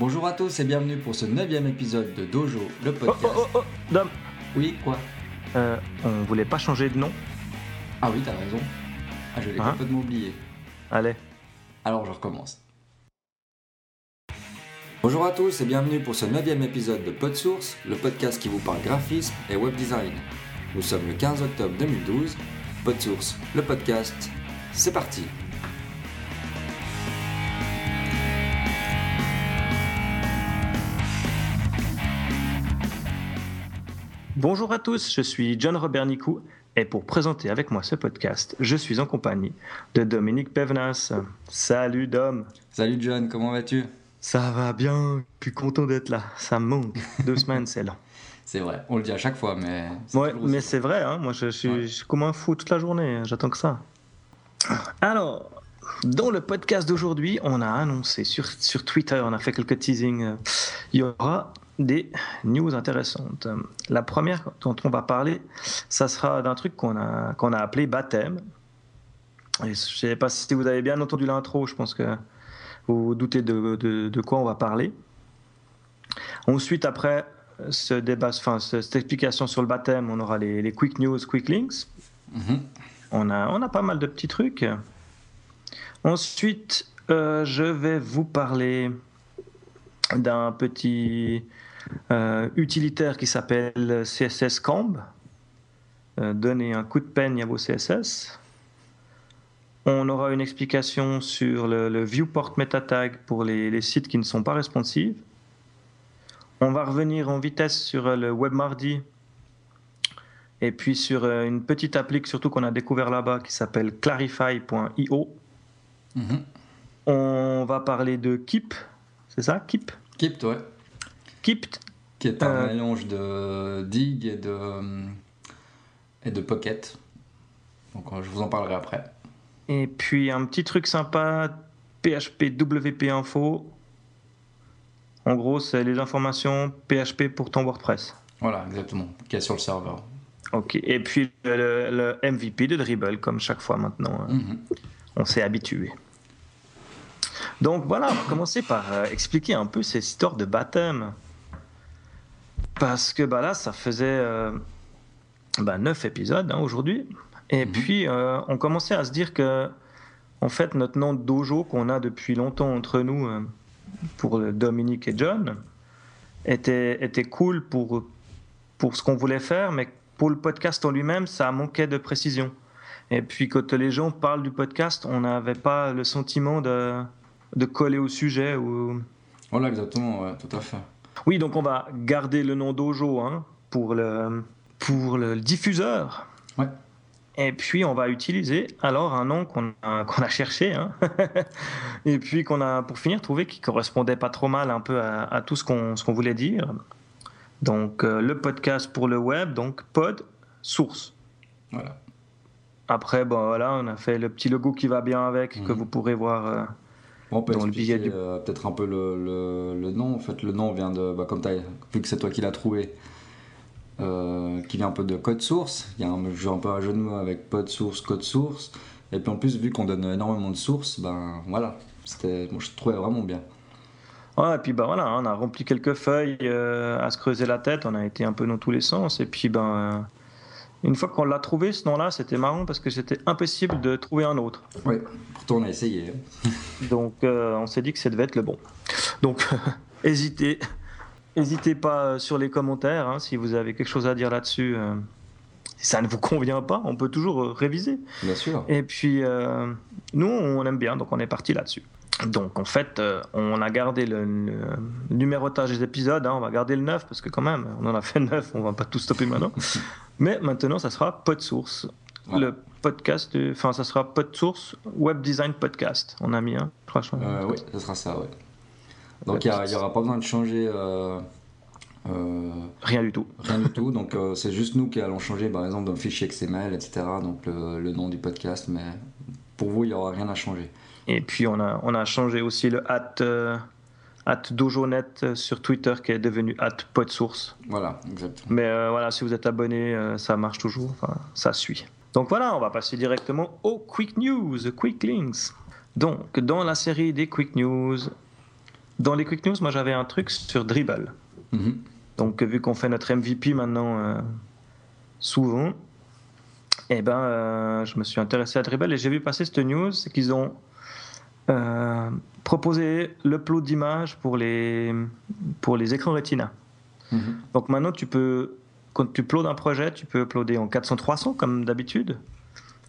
Bonjour à tous et bienvenue pour ce neuvième épisode de Dojo, le Oh, podcast. oh, oh, oh, Dom, Oui, quoi? Euh, on voulait pas changer de nom Ah oui, t'as raison. Ah, je l'ai Hein? complètement oublié. Allez. Alors je recommence. Bonjour à tous et bienvenue pour ce neuvième épisode de PodSource, le podcast qui vous parle graphisme et web design. Nous sommes le 15 octobre 2012. PodSource, le podcast, c'est parti Bonjour à tous, je suis John Robert Nicou et pour présenter avec moi ce podcast, je suis en compagnie de Dominique Pevenas. Salut Dom. Salut John, comment vas-tu? Ça va bien, plus content d'être là. Ça me manque. Deux semaines, c'est long. C'est vrai, on le dit à chaque fois, mais... Ouais, mais c'est vrai, hein, moi je suis, Ouais. je suis comme un fou toute la journée, j'attends que ça. Alors, dans le podcast d'aujourd'hui, on a annoncé sur, sur Twitter, on a fait quelques teasings, euh, il y aura des news intéressantes. La première dont on va parler, ça sera d'un truc qu'on a, qu'on a appelé baptême. Et je ne sais pas si vous avez bien entendu l'intro, je pense que vous vous doutez de, de- de quoi on va parler. Ensuite, après ce débat, enfin, ce- cette explication sur le baptême, on aura les, les quick news, quick links. Mhm. On a, on a pas mal de petits trucs. Ensuite, euh, je vais vous parler d'un petit utilitaire qui s'appelle CSS Camb. Euh, donnez un coup de peigne à vos CSS. On aura une explication sur le, le viewport meta tag pour les, les sites qui ne sont pas responsives. On va revenir en vitesse sur euh, le WebMardi et puis sur euh, une petite appli surtout qu'on a découvert là-bas qui s'appelle clarify.io. Mhm. On va parler de Keep, c'est ça Keep? Keep, toi, Keep, qui est un Euh. mélange de dig et de, et de pocket. Donc euh, je vous en parlerai après. et puis un petit truc sympa, PHP WP Info. En gros, c'est les informations PHP pour ton WordPress. Voilà, exactement, qui est sur le serveur. Ok. Et puis le, MVP de Dribble, comme chaque fois maintenant. hein. Mhm. On s'est habitué. Donc voilà, on va commencer par euh, expliquer un peu ces histoires de baptême. Parce que bah là, ça faisait euh, bah, neuf épisodes hein, aujourd'hui. Et Mhm. puis, euh, on commençait à se dire que, en fait, notre nom de dojo qu'on a depuis longtemps entre nous, euh, pour Dominique et John, était, était cool pour, pour ce qu'on voulait faire, mais pour le podcast en lui-même, ça manquait de précision. Et puis quand les gens parlent du podcast, on n'avait pas le sentiment de, de coller au sujet. Ou... Voilà, exactement, ouais, tout à fait. Oui, donc on va garder le nom Dojo hein, pour, le, pour le diffuseur. Ouais. Et puis on va utiliser alors un nom qu'on a, a cherché. hein. Et puis qu'on a, pour finir, trouvé qui correspondait pas trop mal un peu à, à tout ce qu'on voulait dire. Donc euh, le podcast pour le web, donc pod source. Voilà. Après, bon, voilà, on a fait le petit logo qui va bien avec, que Mhm. vous pourrez voir. euh, on peut Dans le expliquer billet du- euh, peut-être un peu le, le- le nom. En fait, le nom vient de, bah, comme t'as, vu que c'est toi qui l'as trouvé, euh, qui vient un peu de code source. Il y a un, jeu- un peu un jeu de mots avec pod source, code source. Et puis en plus, vu qu'on donne énormément de sources, ben voilà, c'était, je trouvais vraiment bien. Ouais, et puis bah voilà, on a rempli quelques feuilles euh, à se creuser la tête, on a été un peu dans tous les sens. Et puis ben, une fois qu'on l'a trouvé, ce nom-là, c'était marrant parce que c'était impossible de trouver un autre. Oui. Pourtant, on a essayé. hein. Donc euh, on s'est dit que ça devait être le bon. Donc hésitez, hésitez pas euh, sur les commentaires hein, si vous avez quelque chose à dire là-dessus. euh, si ça ne vous convient pas, on peut toujours réviser. Bien sûr. Et puis, nous, on aime bien, donc on est parti là-dessus. Donc, en fait, euh, on a gardé le, le numérotage des épisodes, hein, on va garder le 9, parce que quand même, on en a fait 9, on va pas tout stopper maintenant. Mais maintenant, ça sera PodSource, le podcast, enfin, ça sera PodSource Web Design Podcast. On a mis un, je crois. je. Euh, oui, ce sera ça, ouais. Donc il n'y aura pas besoin de changer euh, Rien du tout. rien du tout. Donc c'est juste nous qui allons changer, par exemple, dans le fichier XML, etc. Donc le, le nom du podcast, mais pour vous, il n'y aura rien à changer. Et puis, on a, on a changé aussi le at, euh, at dojonet sur Twitter, qui est devenu at PodSource. Voilà, exactement. Mais euh, voilà, si vous êtes abonné, euh, ça marche toujours, enfin, ça suit. Donc voilà, on va passer directement aux Quick News, Quick Links. Donc, dans la série des Quick News, dans les quick news, moi j'avais un truc sur Dribble. Mhm. Donc vu qu'on fait notre MVP maintenant euh, souvent, eh ben, euh, je me suis intéressé à Dribble et j'ai vu passer cette news, c'est qu'ils ont euh, proposé l'upload d'images pour les, pour les écrans Retina. Mhm. Donc maintenant, tu peux, quand tu uploades un projet, tu peux uploader en 400-300 comme d'habitude.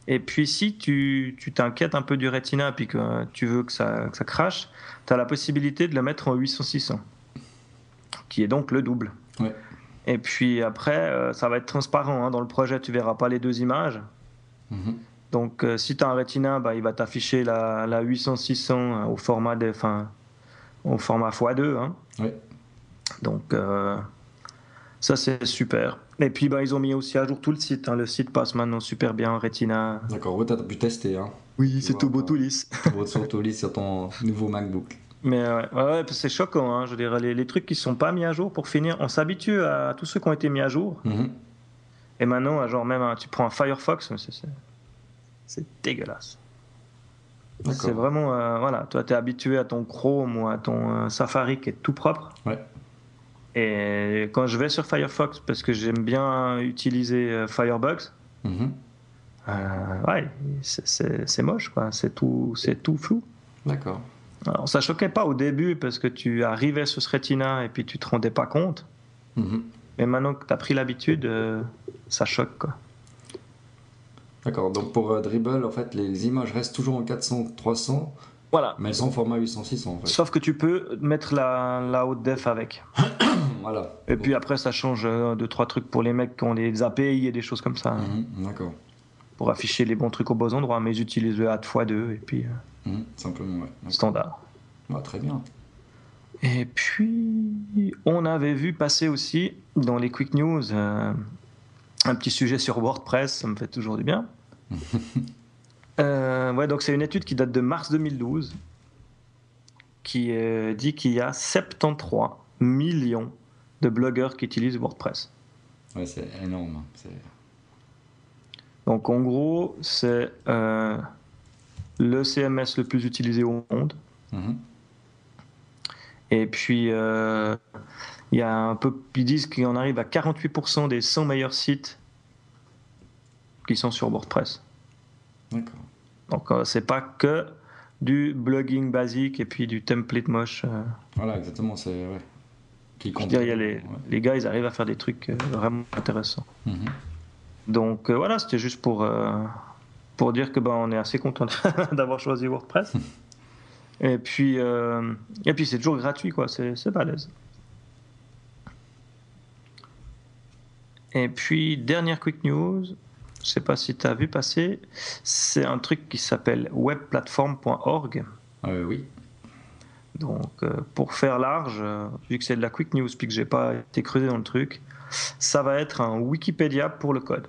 Et puis si tu tu t'inquiètes un peu du Retina et puis que tu veux que ça, que ça crache, tu as la possibilité de le mettre en 800-600, qui est donc le double. Ouais. Et puis après, euh, ça va être transparent. hein. Dans le projet, tu verras pas les deux images. Mhm. Donc euh, si tu as un Retina, bah, il va t'afficher la, la 800-600 euh, au format de, enfin, au format x2. hein. Ouais. Donc euh, ça c'est super. Et puis bah, ils ont mis aussi à jour tout le site. hein. Le site passe maintenant super bien en Retina. D'accord, ouais, t'as pu tester, hein. Oui, c'est tout beau, tout lisse. Pour surtout lire sur ton nouveau MacBook. Mais ouais, ouais, ouais, c'est choquant. hein. Je dirais les, les trucs qui sont pas mis à jour pour finir. On s'habitue à tous ceux qui ont été mis à jour. Mhm. Et maintenant, genre même, hein, tu prends un Firefox, c'est- c'est dégueulasse. C'est vraiment, euh, voilà, toi, tu es habitué à ton Chrome ou à ton euh, Safari qui est tout propre. Ouais. Et quand je vais sur Firefox, parce que j'aime bien utiliser euh, Firebugs, Mhm. euh, ouais, c'est- moche, quoi. C'est tout, tout flou. D'accord. Alors, ça choquait pas au début parce que tu arrivais sur ce Retina et puis tu te rendais pas compte. Mhm. Mais maintenant que tu as pris l'habitude, ça choque, quoi. D'accord, donc pour euh, Dribble, en fait, les images restent toujours en 400-300, Voilà. mais elles sont en format 800-600 en fait. Sauf que tu peux mettre la, la haute def avec. Voilà. Et puis après, ça change euh, deux, trois trucs pour les mecs qui ont des API et des choses comme ça, hein, Mhm, D'accord. pour afficher les bons trucs aux beaux endroits. Mais ils utilisent le HAT x2 et puis euh, Mhm, Simplement, ouais. Standard. Ah, très bien. Et puis, on avait vu passer aussi dans les quick news euh, un petit sujet sur WordPress, ça me fait toujours du bien. Euh, ouais, donc c'est une étude qui date de mars 2012 qui euh, dit qu'il y a 73 millions de blogueurs qui utilisent WordPress. Ouais, c'est énorme. hein. Donc en gros, c'est euh, le CMS le plus utilisé au monde. Mhm. Et puis, euh, il y a un peu, ils disent qu'on arrive à 48% des 100 meilleurs sites qui sont sur WordPress. D'accord. Donc, euh, c'est pas que du blogging basique et puis du template moche. euh. Voilà, exactement, c'est... Ouais. Qui Je veux compte. dire, il y a les, Ouais. les gars, ils arrivent à faire des trucs euh, vraiment intéressants. Mhm. Donc, euh, voilà, c'était juste pour, pour dire que ben, on est assez content d'avoir choisi WordPress. Et puis, et puis c'est toujours gratuit, quoi. C'est c'est balèze. Et puis, dernière quick news, je sais pas si tu as vu passer, c'est un truc qui s'appelle webplatform.org. Euh, oui. Donc, euh, pour faire large, euh, vu que c'est de la quick news puis que j'ai pas été creusé dans le truc, ça va être un Wikipédia pour le code.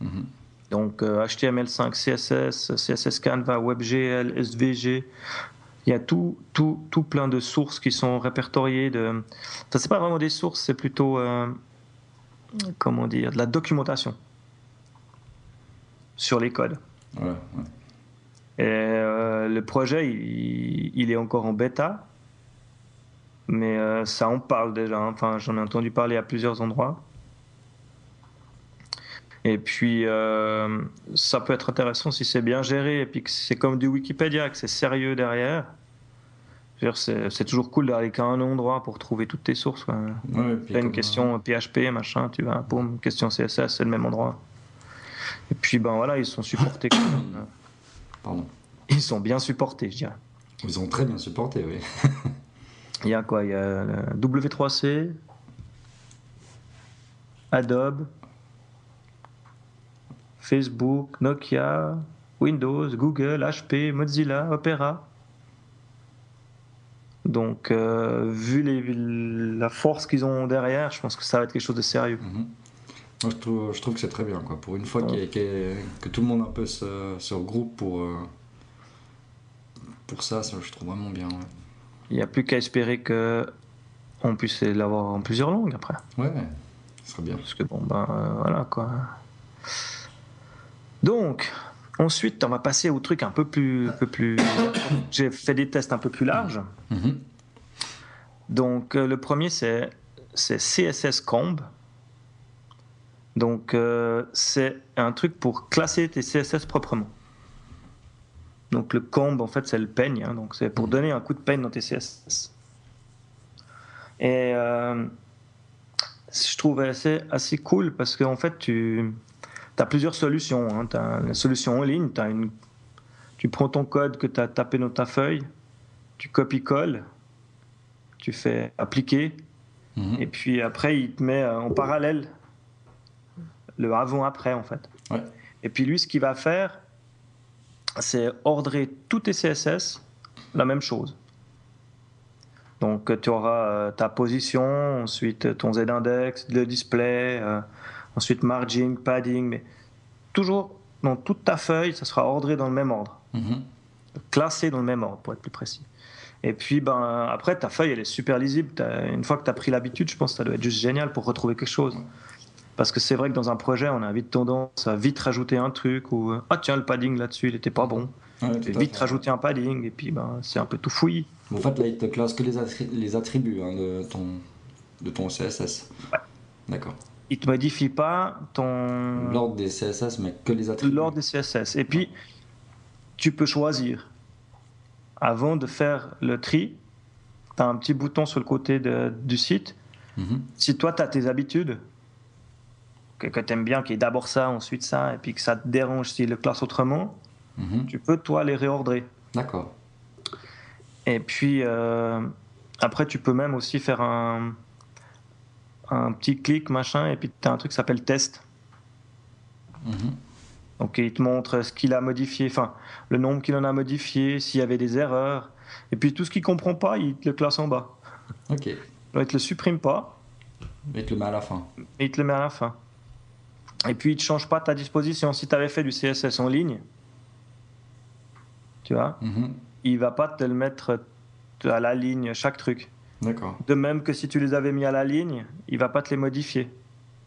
Mhm. Donc euh, HTML5, CSS, CSS Canva, WebGL, SVG. Il y a tout, tout, tout plein de sources qui sont répertoriées. De... Ça, c'est pas vraiment des sources, c'est plutôt, euh, comment dire, de la documentation sur les codes. Ouais. Et euh, le projet, il, il est encore en bêta, mais euh, ça en parle déjà. hein. Enfin, j'en ai entendu parler à plusieurs endroits. Et puis, euh, ça peut être intéressant si c'est bien géré et puis que c'est comme du Wikipédia, que c'est sérieux derrière. C'est toujours cool d'aller qu'à un endroit pour trouver toutes tes sources. quoi. Ouais, puis T'as une question PHP, machin, tu vas, boum, question CSS, c'est le même endroit. Et puis, ben voilà, ils sont supportés. quand même. euh, Pardon. Ils sont bien supportés, je dirais. Ils ont très bien supporté, oui. Il y a quoi? Il y a le W3C, Adobe, Facebook, Nokia, Windows, Google, HP, Mozilla, Opera. Donc, euh, vu les- la force qu'ils ont derrière, je pense que ça va être quelque chose de sérieux. Mhm. Moi, je, trouve, je trouve que c'est très bien, quoi. Pour une fois qu'il y a- qu'il y a- que tout le monde un peu se, se regroupe pour, euh, pour ça, ça, je trouve vraiment bien. Ouais, Il n'y a plus qu'à espérer que on puisse l'avoir en plusieurs langues après. ouais, ouais, ce serait bien. Parce que bon, ben euh, voilà quoi. Donc, ensuite, on va passer au truc un peu plus. un peu plus... J'ai fait des tests un peu plus larges. Mhm. Donc euh, le premier c'est CSS Comb. Donc euh, c'est un truc pour classer tes CSS proprement. Donc le comb en fait c'est le peigne, hein. donc c'est pour donner un coup de peigne dans tes CSS. Et euh, je trouvais assez, assez cool parce qu'en fait tu as plusieurs solutions. Hein. Tu as une solution en ligne, as une, tu prends ton code que tu as tapé dans ta feuille, tu copies-colles, tu fais appliquer, Mhm. et puis après il te met euh, en parallèle le avant-après en fait. Ouais. Et puis lui ce qu'il va faire, c'est ordrer tous tes CSS la même chose. Donc tu auras euh, ta position, ensuite ton z-index, le display, euh, ensuite margin, padding, mais toujours dans toute ta feuille, ça sera ordré dans le même ordre, Mhm. classé dans le même ordre pour être plus précis. Et puis ben, après, ta feuille, elle est super lisible. Une fois que tu as pris l'habitude, je pense que ça doit être juste génial pour retrouver quelque chose. Parce que c'est vrai que dans un projet, on a vite tendance à vite rajouter un truc ou ah tiens, le padding là-dessus, il était pas bon. Ouais, vite fait. rajouter un padding et puis ben, c'est un peu tout fouillis. En fait, là, il te classe que les, attri- les attributs hein, de, ton, de ton CSS. D'accord. Il te modifie pas ton L'ordre des CSS, mais que les attributs. l'ordre des CSS. Et puis, tu peux choisir. Avant de faire le tri, tu as un petit bouton sur le côté de- du site. Mhm. Si toi, tu as tes habitudes, que, que tu aimes bien, qui est d'abord ça, ensuite ça, et puis que ça te dérange s'il le classe autrement, Mhm. tu peux, toi, les réordrer. D'accord. Et puis, euh, après, tu peux même aussi faire un, un petit clic, machin, et puis tu as un truc qui s'appelle test. Mhm. Donc il te montre ce qu'il a modifié, enfin le nombre qu'il en a modifié, s'il y avait des erreurs. Et puis tout ce qu'il comprend pas, il te le classe en bas. Ok. Alors, il te le supprime pas, Et te le met à la fin. mais il te le met à la fin. Et puis il te change pas ta disposition. Si tu avais fait du CSS en ligne, tu vois, Mhm. il va pas te le mettre à la ligne chaque truc. D'accord. De même que si tu les avais mis à la ligne, il va pas te les modifier.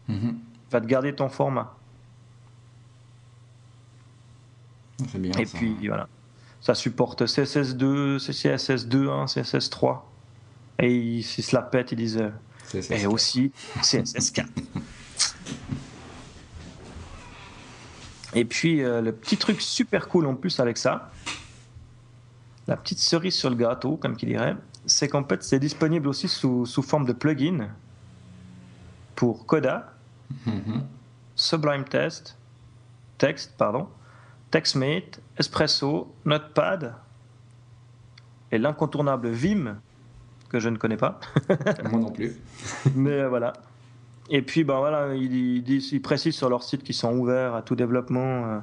Mhm. Il va te garder ton format. C'est bien Et ça. puis voilà. Ça supporte CSS2, CSS2.1, CSS3. Et ils, s'ils se la pètent, ils disent. euh, CSS. Et aussi CSS4. Et puis euh, le petit truc super cool en plus avec ça, la petite cerise sur le gâteau, comme qui dirait, c'est qu'en fait c'est disponible aussi sous, sous forme de plugin pour Coda, Mhm. Sublime Test, Text, pardon, TextMate, Espresso, Notepad et l'incontournable Vim que je ne connais pas. Moi non plus. Mais euh, voilà. Et puis, ben voilà, ils, ils disent- ils précisent sur leur site qu'ils sont ouverts à tout développement, euh,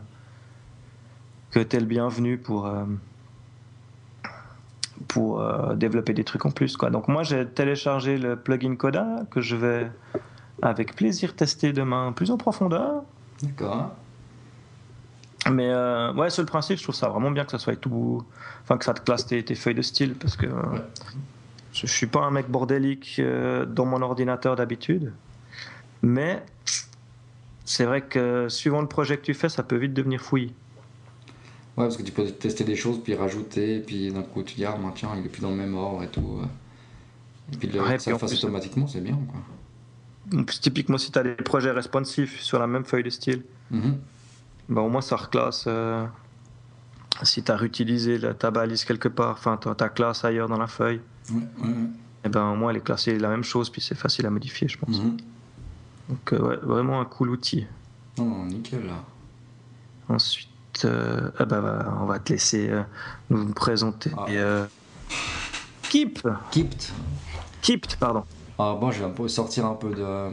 que t'es le bienvenu pour, euh, pour euh, développer des trucs en plus. Quoi. Donc, moi, j'ai téléchargé le plugin Coda que je vais avec plaisir tester demain plus en profondeur. D'accord. Mais euh, ouais, sur le principe, je trouve ça vraiment bien que ça soit tout. Enfin, que ça te classe tes, tes feuilles de style parce que. Ouais. je, je suis pas un mec bordélique euh, dans mon ordinateur d'habitude, mais c'est vrai que suivant le projet que tu fais, ça peut vite devenir fouillis. Ouais, parce que tu peux tester des choses, puis rajouter, puis d'un coup tu dis, ah, ben, tiens, il est plus dans le même ordre et tout. Et puis de le Ouais, que ça fasse automatiquement, c'est bien, quoi. En plus, typiquement, si tu as des projets responsifs sur la même feuille de style, ben, au moins ça reclasse. euh, si tu as réutilisé la- ta balise quelque part, enfin ta, classe ailleurs dans la feuille, Ouais, ouais, ouais. et ben, au moins elle est classée la même chose, puis c'est facile à modifier, je pense. Mhm. Donc, euh, ouais, vraiment un cool outil. Non, nickel, là. Euh, ah bah, on va te laisser euh, nous présenter. Ah. euh, Keep Kipt. Keep, pardon. Alors bon, je vais un peu sortir un peu de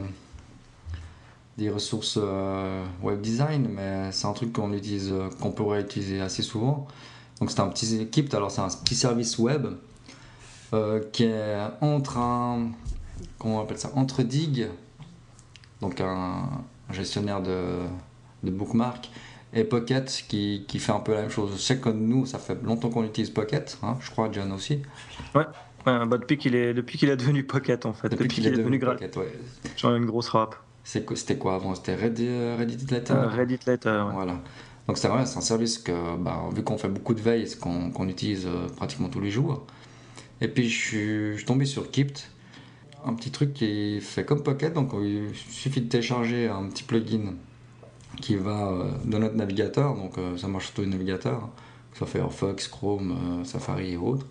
des ressources euh, web design, mais c'est un truc qu'on utilise, euh, qu'on pourrait utiliser assez souvent. Donc c'est un petit Kipt, alors c'est un petit service web qui est entre un, comment on appelle ça, entre Dig, donc un, un gestionnaire de, de bookmark, et Pocket qui, qui fait un peu la même chose. Je sais que nous, ça fait longtemps qu'on utilise Pocket, hein, je crois John aussi. Ouais, bah, depuis qu'il est, depuis qu'il est devenu Pocket en fait, depuis, qu'il est devenu gratuit. Pocket, ouais. J'en ai une grosse rap. C'était quoi avant? C'était Reddit, euh, Reddit Letter? Euh, Reddit Letter, ouais. Voilà. Donc c'est vrai, c'est un service que, bah, vu qu'on fait beaucoup de veille, c'est qu'on qu'on utilise euh, pratiquement tous les jours. Et puis je suis, je suis tombé sur Kipt, un petit truc qui fait comme Pocket, donc il suffit de télécharger un petit plugin qui va euh, dans notre navigateur, donc euh, ça marche sur tous les navigateurs, que ce soit Firefox, Chrome, euh, Safari et autres.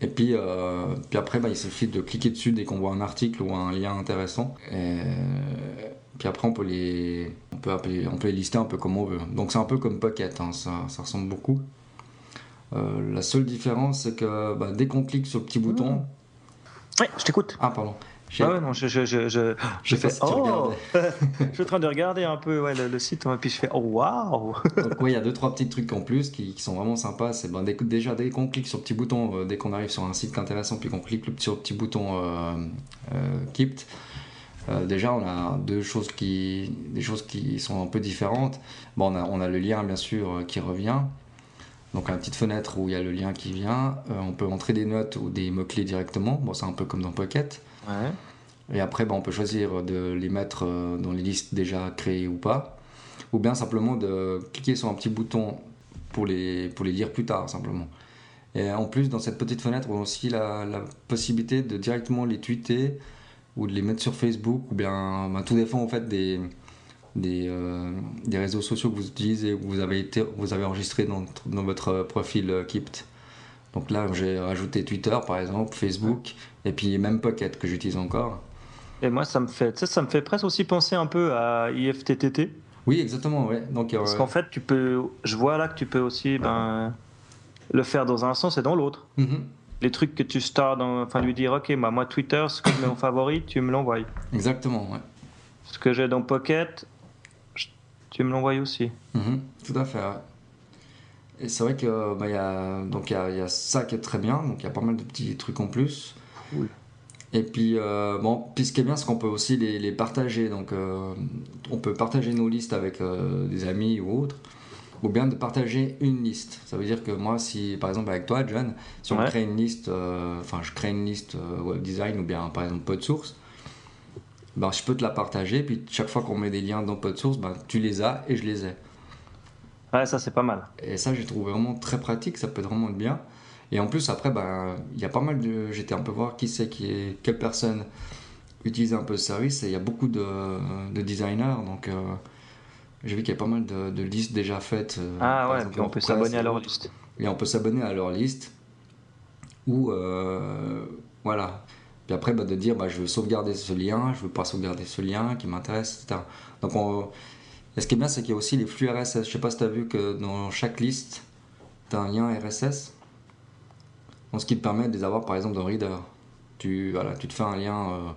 Et puis, euh, puis après, bah, il suffit de cliquer dessus dès qu'on voit un article ou un lien intéressant. Et puis après, on peut, les, on, peut appeler, on peut les lister un peu comme on veut. Donc c'est un peu comme Pocket, hein, ça, ça ressemble beaucoup. Euh, la seule différence, c'est que bah, dès qu'on clique sur le petit bouton. Ouais, je t'écoute. Ah, pardon. Ah ouais, non, je, je, je, je, je fais si oh Je suis en train de regarder un peu ouais, le, le site, et puis je fais oh waouh Donc oui, il y a deux trois petits trucs en plus qui, qui sont vraiment sympas. C'est ben, déjà dès qu'on clique sur le petit bouton, euh, dès qu'on arrive sur un site intéressant, puis qu'on clique sur le petit bouton euh, euh, Kept, euh, déjà on a deux choses qui, des choses qui sont un peu différentes. Bon, on a, on a le lien bien sûr euh, qui revient. Donc une petite fenêtre où il y a le lien qui vient. Euh, on peut entrer des notes ou des mots clés directement. Bon, c'est un peu comme dans Pocket. Ouais. Et après, ben, on peut choisir de les mettre euh, dans les listes déjà créées ou pas. Ou bien simplement de cliquer sur un petit bouton pour les, pour les lire plus tard, simplement. Et en plus, dans cette petite fenêtre, on a aussi la, possibilité de directement les tweeter ou de les mettre sur Facebook, ou bien ben, tout dépend en fait des, euh, des réseaux sociaux que vous utilisez, ou que vous avez, été, vous avez enregistré dans, dans votre profil euh, Kept. Donc là, j'ai rajouté Twitter par exemple, Facebook, et puis même Pocket que j'utilise encore. Et moi, ça me fait, ça me fait presque aussi penser un peu à IFTTT. Oui, exactement, ouais. Donc, euh, Parce qu'en fait, tu peux, je vois là que tu peux aussi ben, le faire dans un sens et dans l'autre. mhm, Les trucs que tu stars, dans, enfin lui dire, ok, bah, moi Twitter, ce que je mets en favori, tu me l'envoies. exactement, ouais. Ce que j'ai dans Pocket, je- tu me l'envoies aussi. Mhm, tout à fait, ouais. Et c'est vrai que bah, y a, donc il y a, il y a ça qui est très bien, donc il y a pas mal de petits trucs en plus. Oui. Et puis, euh, bon, puis ce qui est bien, c'est qu'on peut aussi les, les partager. Donc, euh, on peut partager nos listes avec euh, des amis ou autres, ou bien de partager une liste. Ça veut dire que moi, si par exemple avec toi, John, si on Ouais. crée une liste, enfin, je crée une liste web design ou bien par exemple PodSource, ben, je peux te la partager. Puis chaque fois qu'on met des liens dans PodSource, ben, tu les as et je les ai. Ouais, ça c'est pas mal. Et ça, j'ai trouvé vraiment très pratique, ça peut être vraiment bien. Et en plus, après, ben, il y a pas mal de. J'étais un peu voir qui c'est qui est. Quelle personne utilise un peu ce service. Et il y a beaucoup de, de designers. Donc, euh, j'ai vu qu'il y a pas mal de, de listes déjà faites. euh, Ah ouais, exemple, puis on peut s'abonner à leur liste. Et on peut s'abonner à leur liste. Ou. euh, voilà. Puis après, bah, de dire bah, je veux sauvegarder ce lien, je veux pas sauvegarder ce lien qui m'intéresse, etc. Donc, on, et ce qui est bien, c'est qu'il y a aussi les flux RSS. Je sais pas si tu as vu que dans chaque liste, tu as un lien RSS. Ce qui te permet de les avoir par exemple dans Reader. Tu, voilà, tu te fais un lien, euh,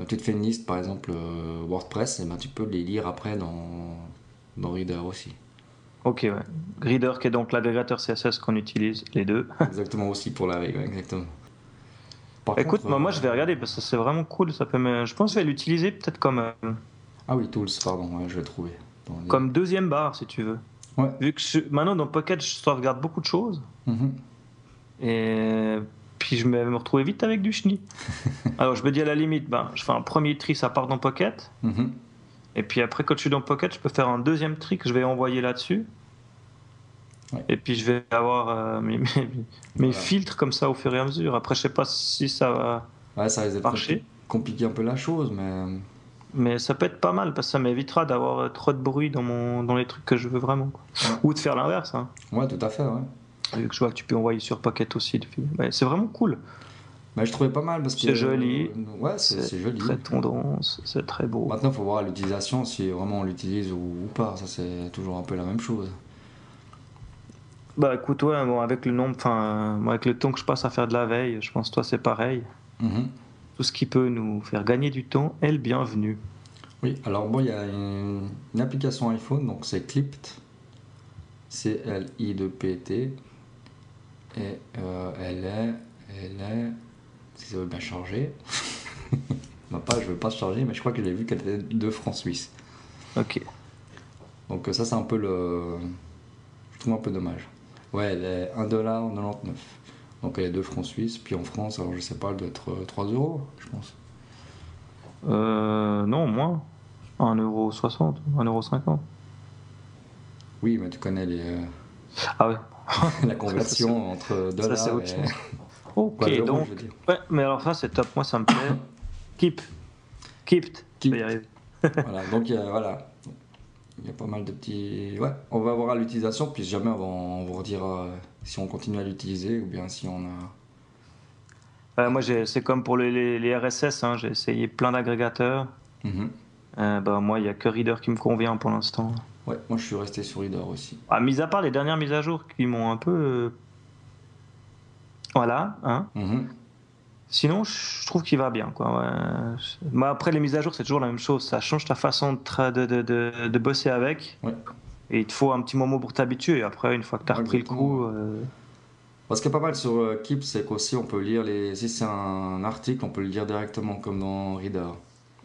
euh, tu te fais une liste par exemple euh, WordPress, et ben, tu peux les lire après dans, dans Reader aussi. Ok, ouais. Reader qui est donc l'agrégateur CSS qu'on utilise, les deux. Exactement aussi pour la règle, exactement. Par Écoute, contre, moi, moi je vais regarder parce que c'est vraiment cool. Ça peut me... Je pense que je vais l'utiliser peut-être comme, Ah oui, Tools, pardon, ouais, je. Dans les- comme deuxième barre si tu veux. Ouais. Vu que je- maintenant dans Pocket je sauvegarde beaucoup de choses Mhm. Et puis je me retrouver vite avec du chenille. Alors je me dis à la limite, ben, je fais un premier tri, ça part dans Pocket. Mhm. Et puis après, quand je suis dans Pocket, je peux faire un deuxième tri que je vais envoyer là-dessus. Ouais. Et puis je vais avoir euh, mes, mes- mes Voilà. filtres comme ça au fur et à mesure. Après, je sais pas si ça va Ouais, ça marcher, compliquer un peu la chose, mais mais ça peut être pas mal parce que ça m'évitera d'avoir euh, trop de bruit dans, mon, dans les trucs que je veux vraiment. quoi. Ouais. Ou de faire l'inverse. Hein. ouais, tout à fait, ouais. Vu que je vois que tu peux envoyer sur Pocket aussi. ouais, c'est vraiment cool. Mais je trouvais pas mal parce que. C'est joli. euh, ouais, c'est joli. Très tendance, c'est très beau. Maintenant, il faut voir l'utilisation, si vraiment on l'utilise ou, ou pas. Ça, c'est toujours un peu la même chose. Bah écoute, ouais, bon, avec le nombre, enfin, euh, avec le temps que je passe à faire de la veille, je pense que toi c'est pareil. Mhm. Tout ce qui peut nous faire gagner du temps est le bienvenu. Oui, alors bon, il y a une, une application iPhone, donc c'est Clipped. C-L-I-2-P-T. Et euh, elle est. Elle est. Si ça veut bien charger. Ma page ne veut pas se charger, mais je crois que j'ai vu qu'elle était 2 francs suisses. Ok. Donc euh, ça, c'est un peu le. Je trouve un peu dommage. Ouais, elle est 1,99$. Donc elle est 2 francs suisses. Puis en France, alors je sais pas, elle doit être euh, 3 euros, je pense. Euh, non, moins. 1,60€, 1,50€. Oui, mais tu connais les, euh, Ah ouais, la conversion entre ça dollars c'est autre et... chose. Ok, rouge, donc. Ouais, mais alors ça, c'est top. Moi, ça me plaît. Keep. Keep. Keep. Y arriver. voilà, donc voilà. Il y a pas mal de petits. Ouais, on va voir à l'utilisation, puis jamais on va, on vous redira si on continue à l'utiliser ou bien si on a. Euh, moi, c'est comme pour les, les- les RSS. hein, J'ai essayé plein d'agrégateurs. Euh, bah, moi, il n'y a que Reader qui me convient pour l'instant. Ouais, moi je suis resté sur Reader aussi. Ah, mis à part les dernières mises à jour qui m'ont un peu. euh, Voilà, hein. Mhm. Sinon, je trouve qu'il va bien. Quoi. ouais. Mais après, les mises à jour, c'est toujours la même chose. Ça change ta façon de, de, de, de- de bosser avec. Ouais. Et il te faut un petit moment pour t'habituer. Après, une fois que tu as Ouais, repris le coup. euh, Ce qui est pas mal sur euh, Keep, c'est qu'aussi on peut lire les. Si c'est un article, on peut le lire directement comme dans Reader.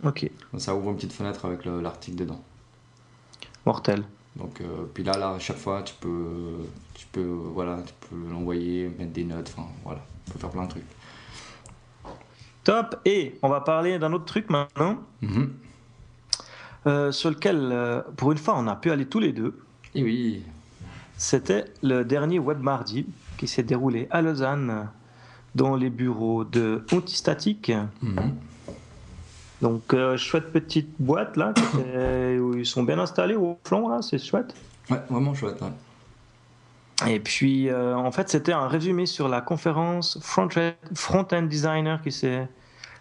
Ok, Ça ouvre une petite fenêtre avec le- l'article dedans. Mortel. Donc, euh, puis là, là, à chaque fois, tu peux, tu peux, voilà, tu peux l'envoyer, mettre des notes, enfin, voilà, tu peux faire plein de trucs. Top. Et on va parler d'un autre truc maintenant. Mhm. euh, sur lequel, euh, pour une fois, on a pu aller tous les deux. Et oui, C'était le dernier Web Mardi qui s'est déroulé à Lausanne dans les bureaux de Ontistatic. Mhm. Donc, euh, chouette petite boîte là, où ils sont bien installés au flanc là, c'est chouette. ouais, vraiment chouette. ouais. Et puis, euh, en fait, c'était un résumé sur la conférence Front- Front-End Designer qui s'est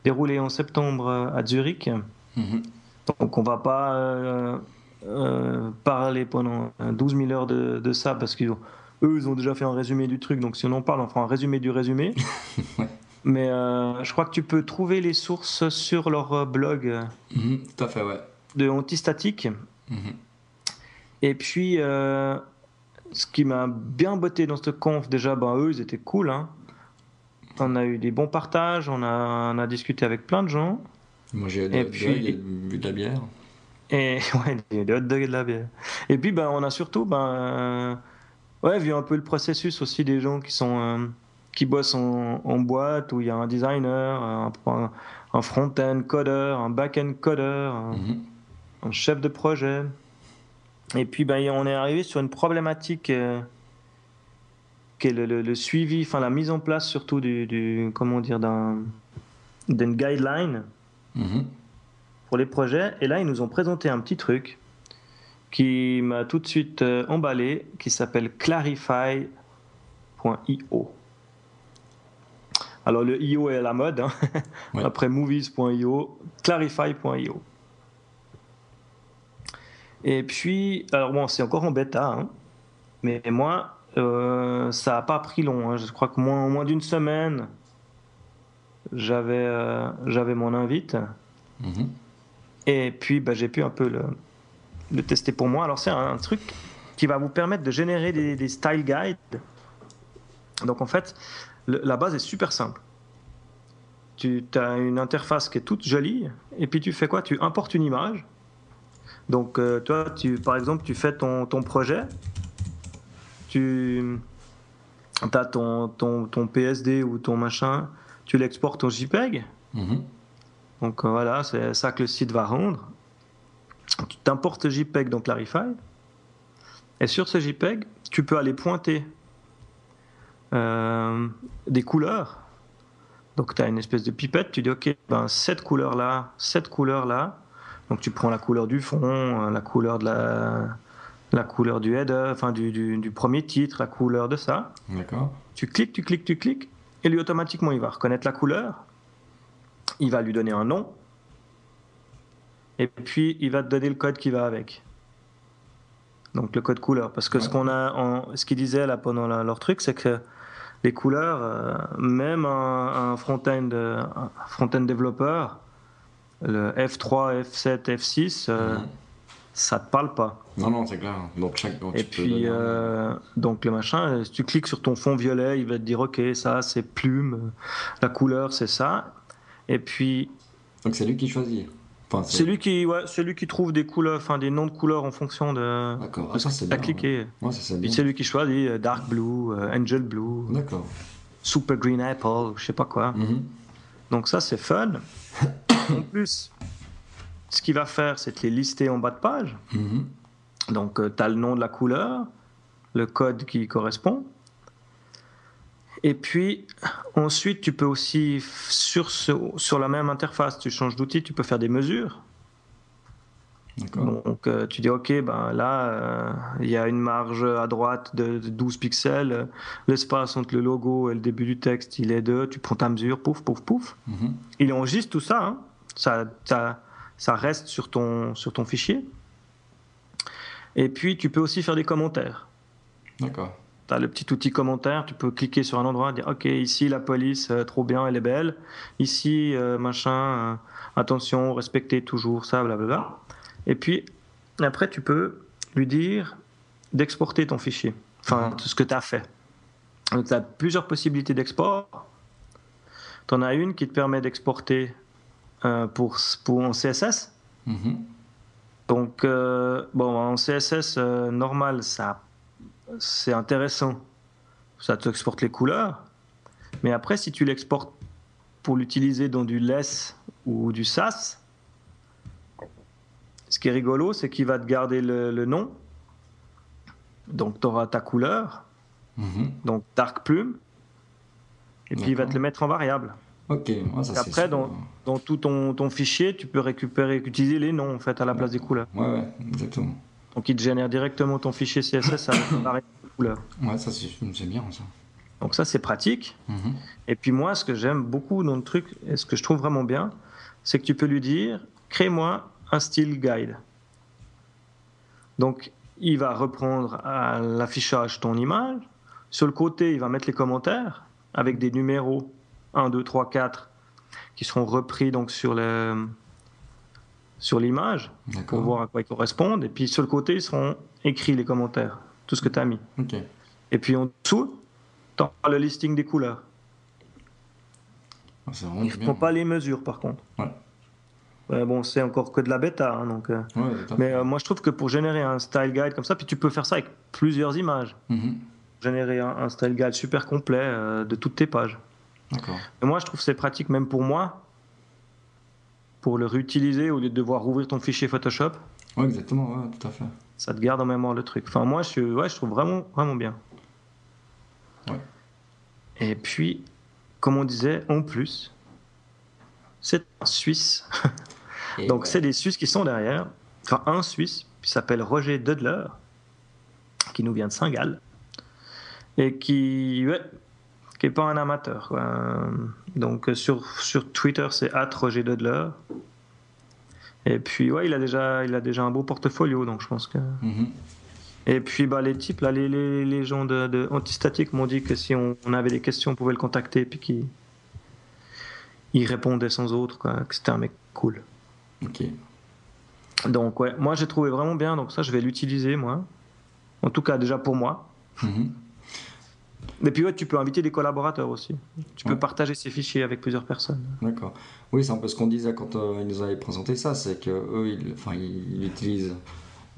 déroulée en septembre euh, à Zurich. Mhm. Donc, on va pas euh, parler pendant euh, 12 000 heures de, de ça parce qu'eux, ils ont déjà fait un résumé du truc. Donc, si on en parle, on fera un résumé du résumé. Ouais. Mais euh, je crois que tu peux trouver les sources sur leur euh, blog Mhm, Tout à fait, ouais. de Antistatic. Mhm. Et puis, euh, ce qui m'a bien botté dans ce conf, déjà, ben, eux, ils étaient cool. Hein. On a eu des bons partages, on a, on a discuté avec plein de gens. Moi, j'ai Et de, la bière. Et ouais, des hot dogs et de la bière. Et puis, ben, on a surtout ben, euh, ouais, vu un peu le processus aussi des gens qui, sont, qui bossent en, en boîte, où il y a un designer, un, un- un front-end codeur, un back-end codeur, un, Mhm. un chef de projet. Et puis, ben, on est arrivé sur une problématique euh, qui est le, le- le suivi, enfin la mise en place surtout du, du- comment dire, d'un, d'une guideline Mhm. pour les projets. Et là, ils nous ont présenté un petit truc qui m'a tout de suite euh, emballé, qui s'appelle clarify.io. Alors, le IO est à la mode. hein. Ouais. Après movies.io, clarify.io. Et puis, alors bon, c'est encore en bêta, hein. mais moi, euh, ça n'a pas pris long. hein. Je crois que moins, moins d'une semaine, j'avais euh, j'avais mon invite. Mhm. Et puis, bah, j'ai pu un peu le, le tester pour moi. Alors, c'est un, truc qui va vous permettre de générer des, des style guides. Donc, en fait, le- la base est super simple. Tu as une interface qui est toute jolie, et puis tu fais quoi? Tu importes une image. Donc, euh, toi, tu, par exemple, tu fais ton, ton projet, tu as ton, ton, ton PSD ou ton machin, tu l'exportes en JPEG. Mhm. Donc euh, voilà, c'est ça que le site va rendre. Tu t'importes le JPEG dans Clarify. Et sur ce JPEG, tu peux aller pointer des couleurs. Donc tu as une espèce de pipette, tu dis ok, ben, cette couleur-là, cette couleur-là. Donc tu prends la couleur du fond, euh, la couleur de la, la couleur du header, enfin du, du- du premier titre, la couleur de ça. D'accord. Tu cliques, tu cliques, tu cliques, et lui automatiquement il va reconnaître la couleur, il va lui donner un nom, et puis il va te donner le code qui va avec. Donc le code couleur, parce que ce qu'on a, en, ce qu'ils disaient là pendant la- leur truc, c'est que les couleurs, euh, même un, un front-end, front-end développeur, le F3, F7, F6, euh, Mhm. ça te parle pas. Non, non, c'est clair. Donc, chaque. donc, Et tu puis, euh, donc le machin, euh, si tu cliques sur ton fond violet, il va te dire ok, ça c'est plume, la couleur c'est ça. Et puis Donc, c'est lui qui choisit. Enfin, c'est lui qui, ouais, c'est lui qui trouve des couleurs, enfin des noms de couleurs en fonction de. D'accord. Ah, ça, c'est bien. cliqué. Moi, ça, c'est Puis bien. c'est lui qui choisit euh, dark blue, euh, angel blue, D'accord. super green apple, je sais pas quoi. Mhm. Donc ça c'est fun. en plus, ce qu'il va faire, c'est te les lister en bas de page. Mhm. Donc, tu as le nom de la couleur, le code qui correspond. Et puis, ensuite, tu peux aussi, sur, ce, sur la même interface, tu changes d'outil, tu peux faire des mesures. Donc, euh, tu dis, OK, ben là, euh, il y a une marge à droite de, 12 pixels. L'espace entre le logo et le début du texte, il est de. Tu prends ta mesure, pouf, pouf, pouf. Mhm. Il enregistre tout ça. Hein. Ça, ça, ça, reste sur ton, sur ton fichier. Et puis, tu peux aussi faire des commentaires. D'accord. Tu as le petit outil commentaire, tu peux cliquer sur un endroit, dire OK, ici la police, euh, trop bien, elle est belle. Ici, machin, attention, respectez toujours ça, blablabla. Et puis, après, tu peux lui dire d'exporter ton fichier, enfin, tout ce que tu as fait. Donc, tu as plusieurs possibilités d'export. Tu en as une qui te permet d'exporter euh, pour, pour en CSS. Mm-hmm. Donc, euh, bon, en CSS euh, normal, ça, c'est intéressant. Ça te exporte les couleurs. Mais après, si tu l'exportes pour l'utiliser dans du less ou du SAS, ce qui est rigolo, c'est qu'il va te garder le, nom. Donc, tu auras ta couleur. Mhm. Donc, dark plume. Et puis, il va te le mettre en variable. Ok, ça Après, dans, dans, tout ton, ton, fichier, tu peux récupérer, utiliser les noms en fait à la place des couleurs. Ouais, ouais, exactement. Donc, il te génère directement ton fichier CSS avec variable de couleur. Ouais, ça c'est bien ça. Donc, ça c'est pratique. Mhm. Et puis, moi, ce que j'aime beaucoup dans le truc, et ce que je trouve vraiment bien, c'est que tu peux lui dire crée-moi un style guide. Donc, il va reprendre à l'affichage ton image. Sur le côté, il va mettre les commentaires avec des numéros 1, 2, 3, 4 qui seront repris donc sur le sur l'image pour voir à quoi ils correspondent. Et puis sur le côté, ils seront écrits les commentaires, tout ce que tu as mis. Et puis en dessous, tu as le listing des couleurs. Ah, il ne prend pas les mesures par contre. Ouais bon, c'est encore que de la bêta, hein, donc. Euh. mais euh, moi, je trouve que pour générer un style guide comme ça, puis tu peux faire ça avec plusieurs images. Mhm. Générer un, style guide super complet euh, de toutes tes pages. Et moi, je trouve que c'est pratique même pour moi, pour le réutiliser au lieu de devoir rouvrir ton fichier Photoshop. Oui, exactement, tout à fait. Ça te garde en mémoire le truc. Enfin, moi, je, ouais, je trouve vraiment, vraiment bien. Et puis, comme on disait, en plus, c'est un Suisse. Donc c'est des Suisses qui sont derrière. Enfin, un Suisse qui s'appelle Roger Dudler, qui nous vient de Saint-Gall, et qui, ouais, qui est pas un amateur. Donc sur, sur Twitter, c'est Roger. Et puis, ouais, il a déjà, il a déjà un beau portfolio, donc je pense que. Mm-hmm. Et puis, bah, les types, là, les, les, les gens de, de Antistatique m'ont dit que si on, avait des questions, on pouvait le contacter, puis qu'il il répondait sans autre, quoi, que c'était un mec cool. Ok. Donc ouais, moi j'ai trouvé vraiment bien, donc ça je vais l'utiliser moi. En tout cas déjà pour moi. Mhm. Et puis ouais, tu peux inviter des collaborateurs aussi. Tu peux partager ces fichiers avec plusieurs personnes. D'accord. Oui, c'est un peu ce qu'on disait quand euh, ils nous avaient présenté ça, c'est qu'eux, ils, ils l'utilisent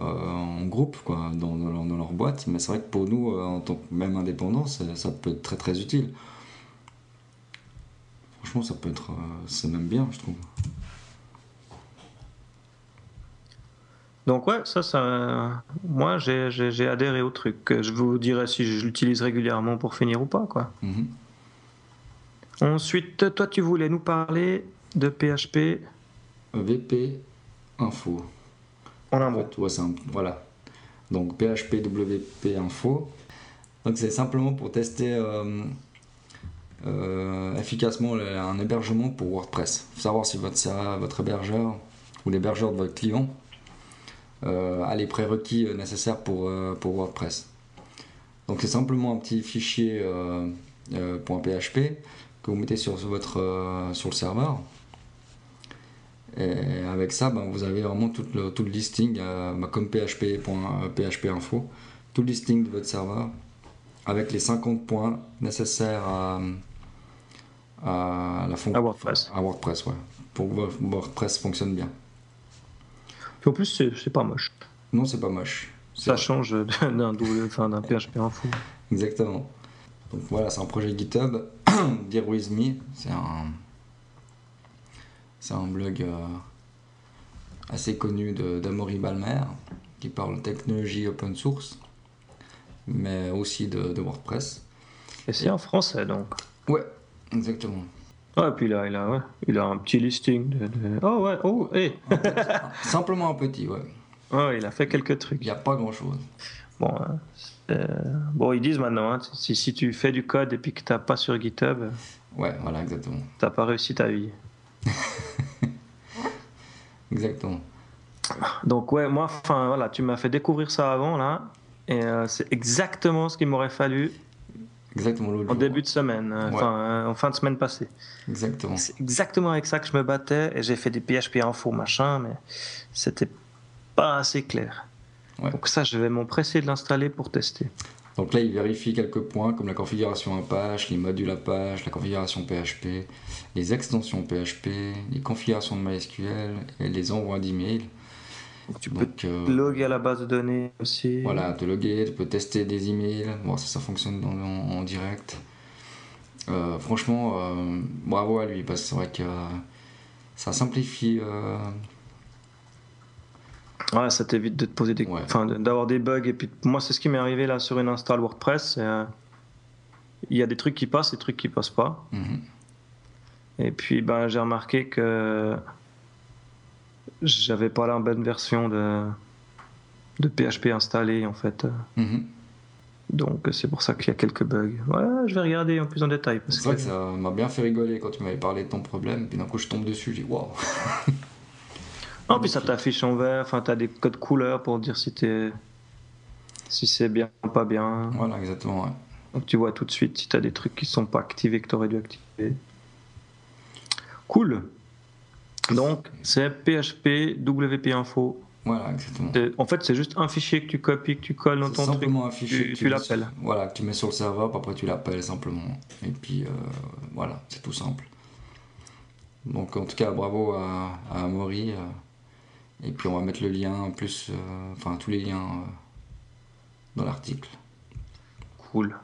euh, en groupe, quoi, dans, dans, leur, boîte. Mais c'est vrai que pour nous, euh, en tant que même indépendants, ça peut être très très utile. Franchement, ça peut être, c'est même bien, je trouve. Donc ouais, ça, ça moi j'ai adhéré au truc. Je vous dirai si je l'utilise régulièrement pour finir ou pas. quoi. Mhm. Ensuite, toi tu voulais nous parler de PHP VP Info. En un mot. voilà. Donc PHP WP Info. Donc c'est simplement pour tester euh, euh, efficacement un hébergement pour WordPress. Il faut savoir si votre, votre hébergeur ou l'hébergeur de votre client à les prérequis euh, nécessaires pour, euh, pour WordPress. Donc c'est simplement un petit fichier .php que vous mettez sur, votre, sur le serveur. Et avec ça, ben, vous avez vraiment tout le, tout le listing, ben, comme PHP, PHP info, tout le listing de votre serveur avec les 50 points nécessaires à, à la à WordPress. À WordPress, ouais, pour que WordPress fonctionne bien en plus, c'est pas moche. Non, c'est pas moche. Ça change d'un enfin, d'un PHP info. Exactement. Donc voilà, c'est un projet GitHub. Dear With Me, c'est un, c'est un blog euh, assez connu d'Amory Balmer qui parle technologie open source, mais aussi de, WordPress. Et c'est en français donc. Ouais, exactement. Ouais, puis là, il a, ouais, il a un petit listing de. de- Oh ouais, oh, hé Simplement un petit, ouais. Ouais, il a fait quelques Il trucs. n'y a pas grand chose. Bon, hein, euh, bon, ils disent maintenant, hein, si, si tu fais du code et puis que t'as pas sur GitHub, Ouais, voilà, exactement. t'as pas réussi ta vie. Exactement. Donc ouais, moi, enfin voilà, tu m'as fait découvrir ça avant là, et euh, c'est exactement ce qu'il m'aurait fallu Exactement l'autre en jour. début de semaine, euh, Ouais. enfin euh, en fin de semaine passée. Exactement. C'est exactement avec ça que je me battais, et j'ai fait des PHP info machin, mais c'était pas assez clair. Ouais. Donc ça, je vais m'empresser de l'installer pour tester. Donc là, il vérifie quelques points comme la configuration Apache, les modules Apache, la configuration PHP, les extensions PHP, les configurations de MySQL et les envois d'emails. Donc, tu peux Donc euh, te loguer à la base de données aussi. voilà, te loguer, tu peux tester des emails, voir si ça fonctionne dans- en, en direct. Euh, franchement, euh, bravo à lui parce que c'est vrai que euh, ça simplifie. euh, Ouais, ça t'évite de te poser des, Ouais. d'avoir des bugs. Et puis moi, c'est ce qui m'est arrivé là sur une install WordPress. euh, Il y a des trucs qui passent, des trucs qui passent pas. mhm. Et puis, ben, j'ai remarqué que j'avais pas la bonne version de de PHP installée en fait. Mhm. Donc c'est pour ça qu'il y a quelques bugs. Ouais, je vais regarder en plus en détail C'est vrai que que ça m'a bien fait rigoler quand tu m'avais parlé de ton problème. Puis d'un coup, je tombe dessus, je dis waouh. non, puis ça t'affiche en vert. Enfin, t'as des codes couleurs pour dire si t'es si c'est bien ou pas bien. Voilà, exactement. ouais. Donc tu vois tout de suite si tu as des trucs qui sont pas activés que tu aurais dû activer. Cool. Donc c'est PHP WP info. Voilà, exactement. En fait, c'est juste un fichier que tu copies, que tu colles dans ton truc. simplement un fichier tu- l'appelles. Voilà, que tu mets sur le serveur, puis après tu l'appelles simplement. Et puis euh, voilà, c'est tout simple. Donc en tout cas, bravo à, à Amaury. euh, et puis on va mettre le lien plus, euh, enfin tous les liens dans l'article. Cool.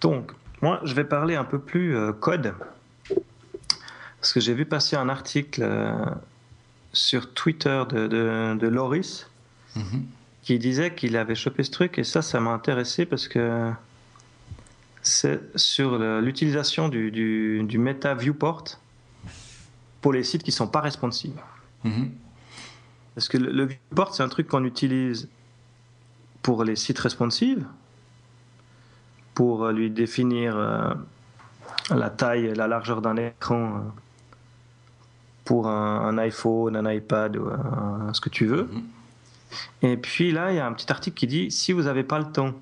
Donc, moi, je vais parler un peu plus code. Parce que j'ai vu passer un article euh, sur Twitter de, de, de Loris. Mhm. qui disait qu'il avait chopé ce truc et ça, ça m'a intéressé parce que c'est sur l'utilisation du, du, du Meta Viewport pour les sites qui sont pas responsives. Mhm. Parce que le, le viewport, c'est un truc qu'on utilise pour les sites responsives, pour lui définir euh, la taille et la largeur d'un écran euh, pour un, un iPhone, un iPad ou un- ce que tu veux. Mhm. Et puis là, il y a un petit article qui dit si vous n'avez pas le temps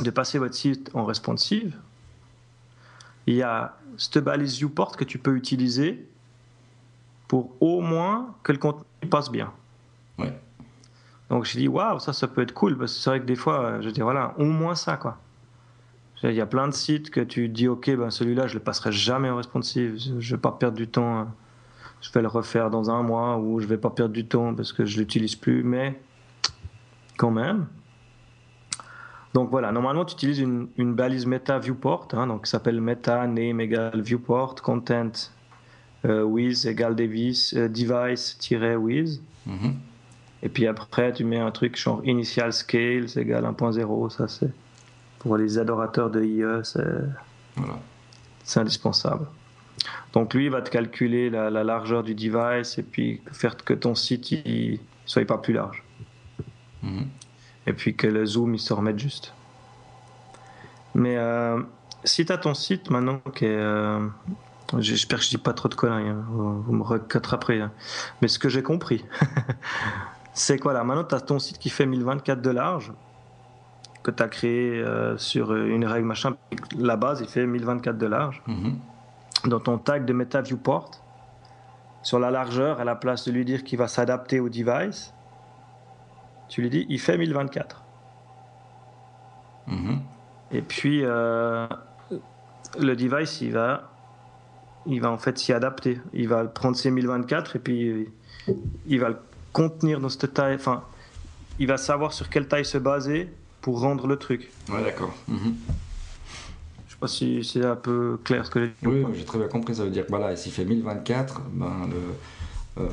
de passer votre site en responsive, il y a cette balise viewport que tu peux utiliser pour au moins que le contenu passe bien. Ouais. Donc je dis waouh, ça, ça peut être cool parce que c'est vrai que des fois, euh, je dis voilà, au moins ça quoi. Il y a plein de sites que tu dis ok, ben celui-là, je le passerai jamais en responsive, je je vais pas perdre du temps. Je vais le refaire dans un mois ou je vais pas perdre du temps parce que je l'utilise plus, mais quand même. Donc voilà, normalement tu utilises une, une balise meta viewport, hein, donc qui s'appelle meta name égale viewport content euh, with égale device, euh, device tiret with. Mhm. Et puis après, tu mets un truc genre initial scale, c'est égal 1.0. Ça, c'est pour les adorateurs de IE, c'est Voilà. c'est indispensable. Donc lui, il va te calculer la, la largeur du device et puis faire que ton site il soit pas plus large. Mhm. Et puis que le zoom il se remette juste. Mais euh, si tu as ton site maintenant qui est. euh, J'espère que je dis pas trop de conneries, hein, vous, me rattraperez. hein. Mais ce que j'ai compris, c'est quoi là Maintenant, tu as ton site qui fait 1024 de large, que tu as créé euh, sur une règle machin. La base, il fait 1024 de large. Mhm. Dans ton tag de Meta Viewport, sur la largeur, à la place de lui dire qu'il va s'adapter au device, tu lui dis il fait 1024. Mhm. Et puis euh, le device, il va, il va en fait s'y adapter. Il va prendre ses 1024 et puis il va le contenir dans cette taille. Enfin, il va savoir sur quelle taille se baser pour rendre le truc. Ouais, d'accord. Mhm. Je sais pas si c'est un peu clair ce que j'ai dit. Oui, j'ai très bien compris. Ça veut dire que voilà, s'il fait 1024, ben, le- euh,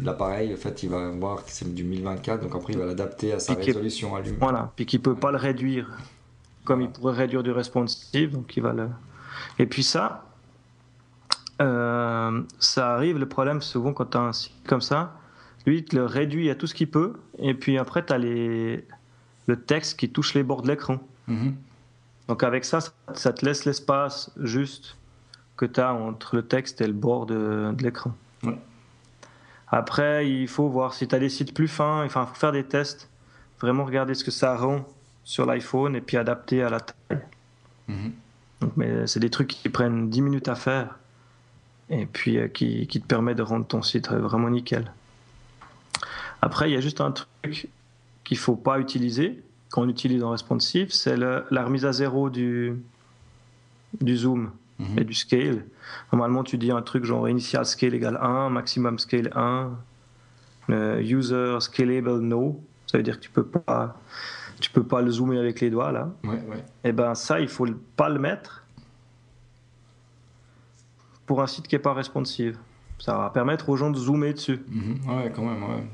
l'appareil, en fait, il va voir que c'est du 1024, donc après, il va l'adapter à sa Puis résolution à lui. Voilà. Puis qu'il peut pas le réduire. comme il pourrait réduire du responsive, donc il va le. Et puis ça, euh, ça arrive, le problème souvent quand tu as un site comme ça, lui il te le réduit à tout ce qu'il peut, et puis après tu as les... le texte qui touche les bords de l'écran. Mhm. Donc avec ça, ça te laisse l'espace juste que tu as entre le texte et le bord de, de l'écran. Ouais. Après, il faut voir si tu as des sites plus fins, enfin, faut faire des tests, vraiment regarder ce que ça rend sur l'iPhone et puis adapter à la taille. Mhm. Donc, mais c'est des trucs qui prennent 10 minutes à faire et puis euh, qui, qui te permet de rendre ton site vraiment nickel. Après, il y a juste un truc qu'il faut pas utiliser quand on utilise en responsive, c'est la remise à zéro du, du zoom Mhm. et du scale. Normalement, tu dis un truc genre initial scale égale 1, maximum scale 1, le user scalable no, ça veut dire que tu peux pas, tu peux pas le zoomer avec les doigts là. Ouais, ouais. Et ben ça, il faut pas le mettre pour un site qui est pas responsive. Ça va permettre aux gens de zoomer dessus. Mhm. Ouais, quand même, ouais.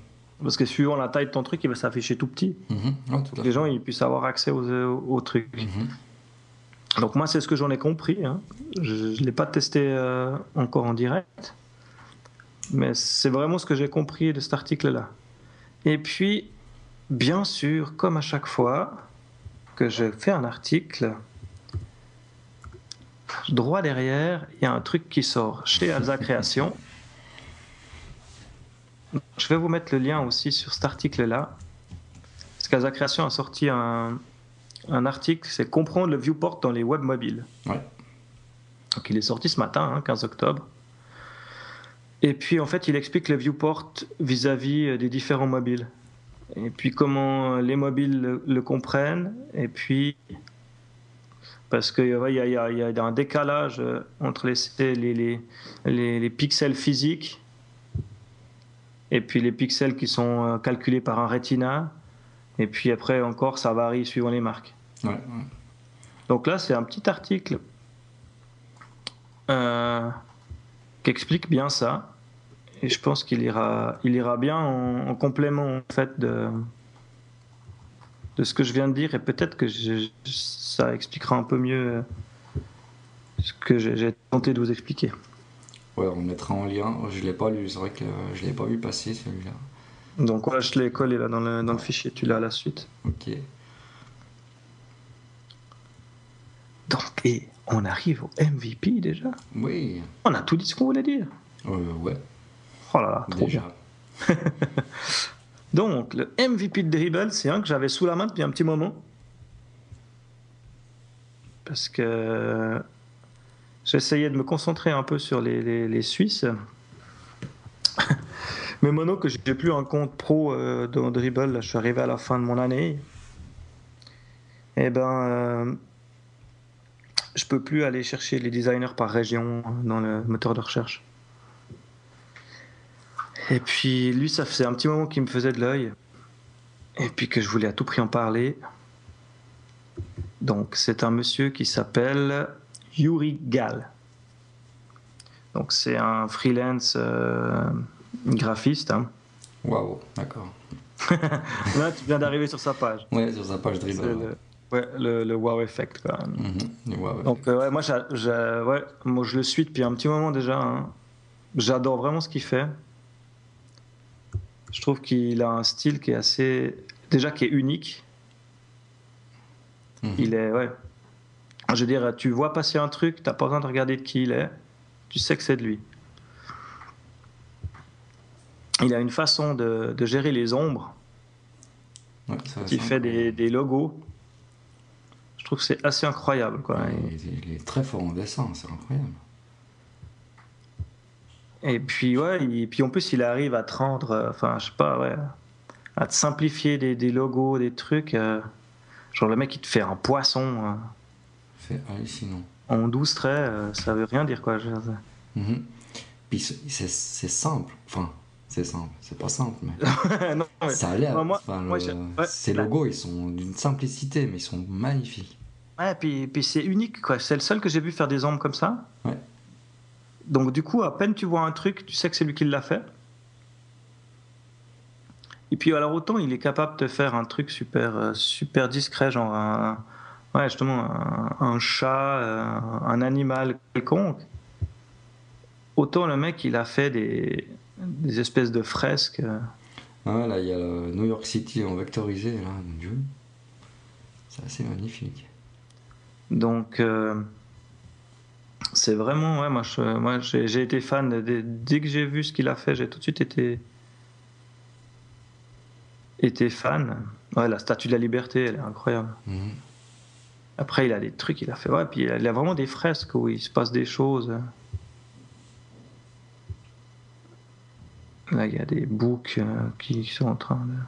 Parce que suivant la taille de ton truc, il va s'afficher tout petit. Ouais, tout à Les fait. gens, ils puissent avoir accès aux, aux- trucs. Mhm. Donc moi, c'est ce que j'en ai compris. hein. Je ne l'ai pas testé euh, encore en direct. Mais c'est vraiment ce que j'ai compris de cet article-là. Et puis, bien sûr, comme à chaque fois que je fais un article, droit derrière, il y a un truc qui sort chez Alza Création. Je vais vous mettre le lien aussi sur cet article-là. Parce qu'Alza Création a sorti un, un article, c'est comprendre le viewport dans les web mobiles. Ouais. Donc il est sorti ce matin, hein, 15 octobre. Et puis en fait, il explique le viewport vis-à-vis euh, des différents mobiles. Et puis comment les mobiles le, le comprennent. Et puis parce qu'il y, a- y, y un décalage euh, entre les, les, les, les- les pixels physiques et puis les pixels qui sont euh, calculés par un Retina. Et puis après encore, ça varie suivant les marques. Ouais, ouais. Donc là, c'est un petit article euh, qui explique bien ça. Et je pense qu'il ira, il ira bien en, en complément en fait de, de ce que je viens de dire. Et peut-être que je- ça expliquera un peu mieux euh, ce que j'ai tenté de vous expliquer. Ouais, on mettra en lien. Je l'ai pas lu, c'est vrai que je l'ai pas vu passer celui-là. Donc voilà, je l'ai collé là dans le, dans le fichier. Tu l'as à la suite. Ok. Donc, et on arrive au MVP déjà. Oui. On a tout dit ce qu'on voulait dire. Euh, ouais, Oh là là, trop bien. déjà. Donc, le MVP de Dribble, c'est un que j'avais sous la main depuis un petit moment. Parce que j'essayais de me concentrer un peu sur les, les- Suisses. Mais maintenant que j'ai plus un compte pro euh, Dribble, je suis arrivé à la fin de mon année. Et ben, euh, je peux plus aller chercher les designers par région dans le moteur de recherche. Et puis lui, ça faisait un petit moment qu'il me faisait de l'œil. Et puis que je voulais à tout prix en parler. Donc c'est un monsieur qui s'appelle Yuri Gal. Donc c'est un freelance euh, graphiste. hein. Waouh, d'accord. Là, tu viens d'arriver sur sa page. Ouais, sur sa page C'est dribble. le, ouais, le, le wow effect. Donc euh, ouais, moi, ouais, je le suis depuis un petit moment déjà. hein. J'adore vraiment ce qu'il fait. Je trouve qu'il a un style qui est assez, déjà qui est unique. Mhm. Il est ouais. Je veux dire, tu vois passer un truc, t'as pas besoin de regarder de qui il est. Tu sais que c'est de lui. Il a une façon de, de gérer les ombres. Ouais, ça, fait des, des logos. Je trouve que c'est assez incroyable. Quoi. Ouais, il, il est très fort en dessin, c'est incroyable. Et puis, ouais, et puis en plus, il arrive à te rendre, euh, enfin, je sais pas, ouais, à te simplifier des, des logos, des trucs. euh, genre, le mec, il te fait un poisson euh, C'est hallucinant. en 12 traits, euh, ça veut rien dire, quoi. je. Mhm. Puis c'est- simple. Enfin, c'est simple. C'est pas simple, mais non, mais- ça a l'air. Enfin, ouais. ces logos, ils sont d'une simplicité, mais ils sont magnifiques. Ouais, puis, puis c'est unique, quoi. C'est le seul que j'ai vu faire des ombres comme ça. Ouais. Donc, du coup, à peine tu vois un truc, tu sais que c'est lui qui l'a fait. Et puis, alors, autant il est capable de faire un truc super, euh, super discret, genre un, ouais, justement, un, un chat, euh, un animal quelconque, autant le mec, il a fait des, des espèces de fresques. euh, Ah, là, il y a le New York City en vectorisé, là, mon dieu. C'est assez magnifique. Donc, euh, c'est vraiment, ouais, moi, j'ai été fan. de- de- dès que j'ai vu ce qu'il a fait, j'ai tout de suite été, été fan. Ouais, la statue de la liberté, elle est incroyable. Mhm. Après, il a des trucs, il a fait, ouais, puis il a, vraiment des fresques où il se passe des choses. Là, il y a des boucs euh, qui sont en train de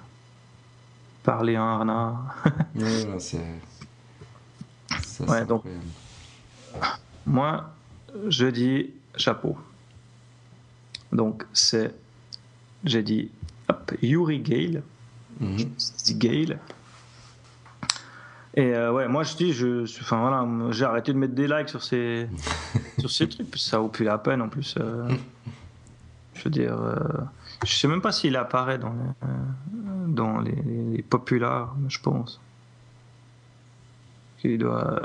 parler à un renard. Ouais, c'est. Ouais, donc- incroyable. Moi, je dis chapeau. Donc, c'est, j'ai dit, hop, Yuri Gale. Je dis Gale. Et euh, ouais, moi je dis, je, enfin voilà, j'ai arrêté de mettre des likes sur ces, sur ces trucs, ça vaut plus la peine en plus. euh, je veux dire, euh, je sais même pas s'il apparaît dans les, euh, dans les, les, les populaires, je pense. Il doit,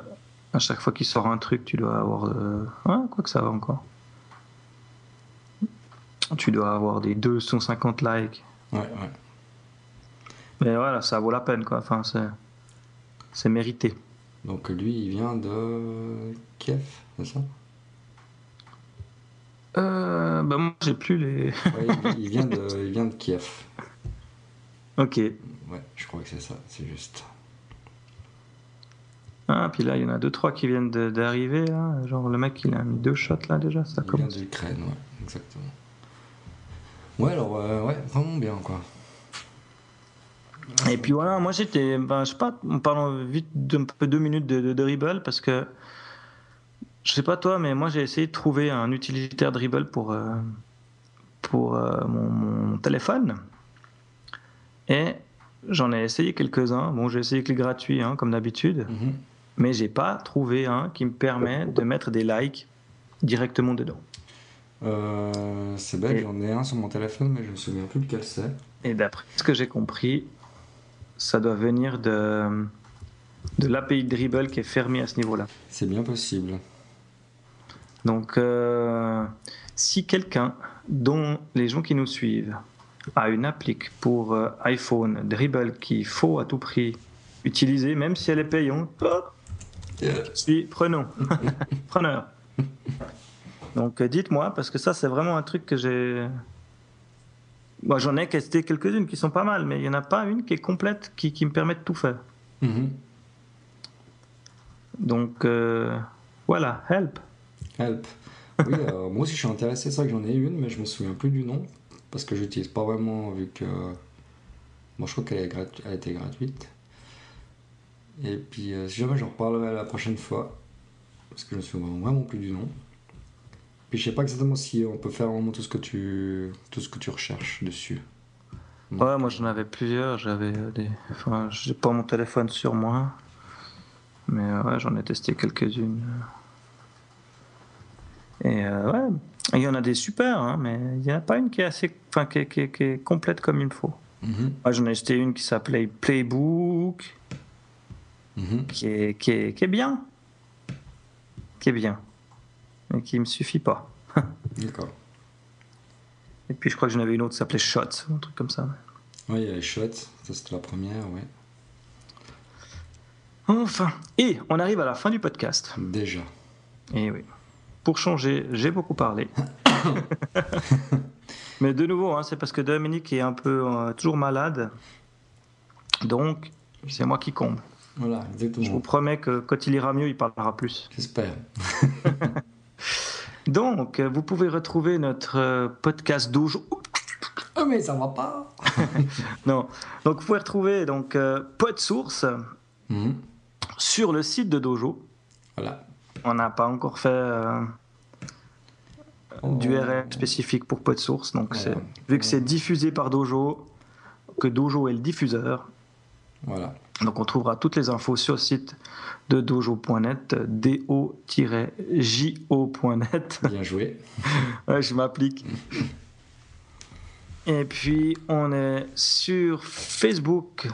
à chaque fois qu'il sort un truc, tu dois avoir, ouais, quoi que ça va encore. Tu dois avoir des 250 likes. Ouais, ouais. Mais voilà, ça vaut la peine, quoi. Enfin, c'est, c'est mérité. Donc lui, il vient de Kiev, c'est ça? Euh, bah moi, j'ai plus les. Ouais, il, il vient de, il vient de Kiev. ok. Ouais, je crois que c'est ça, c'est juste. Ah, puis là, il y en a deux, trois qui viennent d'arriver. Genre, le mec, il a mis deux shots là déjà. Ça Il vient commence. d'Ukraine, ouais, exactement. Ouais, alors, euh, ouais, vraiment bien, quoi. Et puis voilà, moi j'étais, ben, je sais pas, en parlant vite d'un peu deux minutes de, de, Dribble, parce que je sais pas toi, mais moi j'ai essayé de trouver un utilitaire Dribble pour, euh, pour euh, mon, mon téléphone. Et j'en ai essayé quelques-uns. Bon, j'ai essayé que les gratuits, hein, comme d'habitude, Mhm. mais j'ai pas trouvé un qui me permet de mettre des likes directement dedans. Euh, c'est bête, Et- j'en ai un sur mon téléphone, mais je me souviens plus lequel c'est. Et d'après ce que j'ai compris, ça doit venir de, de l'API Dribble qui est fermé à ce niveau-là. C'est bien possible. Donc, euh, si quelqu'un dont les gens qui nous suivent a une applique pour euh, iPhone Dribble qu'il faut à tout prix utiliser, même si elle est payante, je suis prenons, preneur. Donc, euh, dites-moi, parce que ça, c'est vraiment un truc que j'ai. Moi, j'en ai testé quelques-unes qui sont pas mal, mais il n'y en a pas une qui est complète qui, qui me permet de tout faire. Mhm. Donc, euh, voilà, help. Help. Oui, euh, moi aussi je suis intéressé, c'est vrai que j'en ai une, mais je me souviens plus du nom, parce que j'utilise pas vraiment, vu que. Moi je crois qu'elle elle était gratuite. Et puis euh, si jamais j'en reparlerai la prochaine fois, parce que je me souviens vraiment plus du nom. Puis je sais pas exactement si on peut faire vraiment tout ce que tu, tout ce que tu recherches dessus. Ouais, moi j'en avais plusieurs. J'avais euh, des. Enfin, j'ai pas mon téléphone sur moi, mais euh, ouais, j'en ai testé quelques-unes. Et euh, ouais, il y en a des super, hein, mais il n'y en a pas une qui est assez, enfin, qui est, qui est- qui est complète comme il faut. Mhm, Moi, j'en ai testé une qui s'appelait Playbook, qui est, qui est, qui est bien, qui est bien, mais qui me suffit pas. D'accord. Et puis je crois que j'en avais une autre qui s'appelait Shot, un truc comme ça. Ouais, il y a les shots, ça c'était la première, ouais. Enfin, et on arrive à la fin du podcast. Déjà. Et oui. Pour changer, j'ai beaucoup parlé. Mais de nouveau, hein, c'est parce que Dominique est un peu euh, toujours malade. Donc, c'est moi qui comble. Voilà, Je vous exactement. promets que quand il ira mieux, il parlera plus. J'espère. Donc, euh, vous pouvez retrouver notre euh, podcast Dojo. Oh mais ça va pas Non. Donc, vous pouvez retrouver donc euh, PodSource Mhm. sur le site de Dojo. Voilà. On n'a pas encore fait euh, du Oh. RL spécifique pour PodSource. Donc, Ouais. c'est- vu que c'est diffusé par Dojo, que Dojo est le diffuseur, Voilà. Donc on trouvera toutes les infos sur le site de dojo.net, do-jo.net. Bien joué. Ouais, je m'applique. Et puis, on est sur Facebook.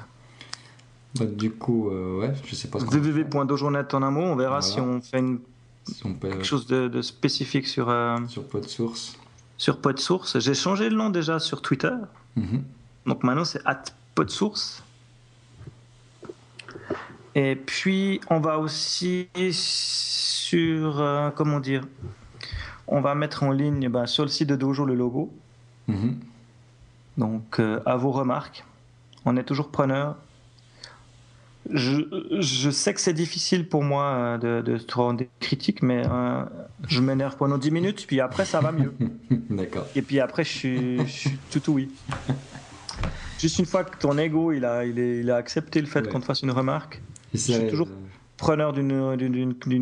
Bah, du coup, euh, ouais, je sais pas ce qu'on www.dojournet en un mot, on verra Voilà. si on fait une, si on peut quelque chose de, de spécifique sur, euh, sur PodSource. sur PodSource. J'ai changé le nom déjà sur Twitter. Mhm. Donc maintenant c'est at PodSource. Et puis on va aussi sur euh, comment dire, on va mettre en ligne ben, sur le site de Dojo le logo. Mhm. Donc euh, à vos remarques, on est toujours preneur. Je, je sais que c'est difficile pour moi euh, de, de te rendre des critiques, mais euh, je m'énerve pendant 10 minutes, puis après ça va mieux. D'accord. Et puis après, je suis, je suis tout oui. Juste une fois que ton ego il a, il est- il a accepté le fait Ouais. qu'on te fasse une remarque, J'essaierai toujours- de- preneur d'une-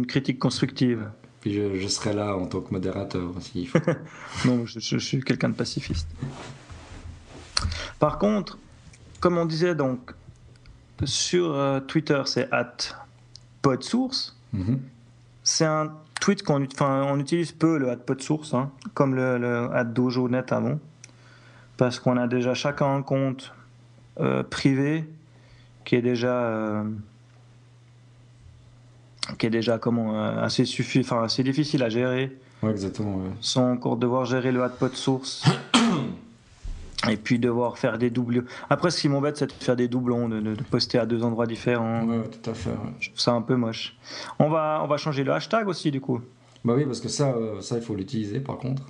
critique constructive. Puis je, je serai là en tant que modérateur faut. Non, je, je- je suis quelqu'un de pacifiste. Par contre, comme on disait donc sur euh, Twitter, c'est at podsource. Mhm. C'est un tweet qu'on on utilise peu le at podsource, hein, comme le, le at dojo.net avant, parce qu'on a déjà chacun un compte euh, privé qui est déjà euh, qui est déjà comment euh, assez suffi- enfin assez difficile à gérer Ouais, exactement. ouais. sans encore devoir gérer le hotpot source et puis devoir faire des doubles. Après, ce qui m'embête, c'est de faire des doublons, de, poster à deux endroits différents. Ouais, tout à fait. ouais. Je trouve ça un peu moche. On va, on va changer le hashtag aussi, du coup. Bah oui, parce que ça, euh, ça il faut l'utiliser par contre.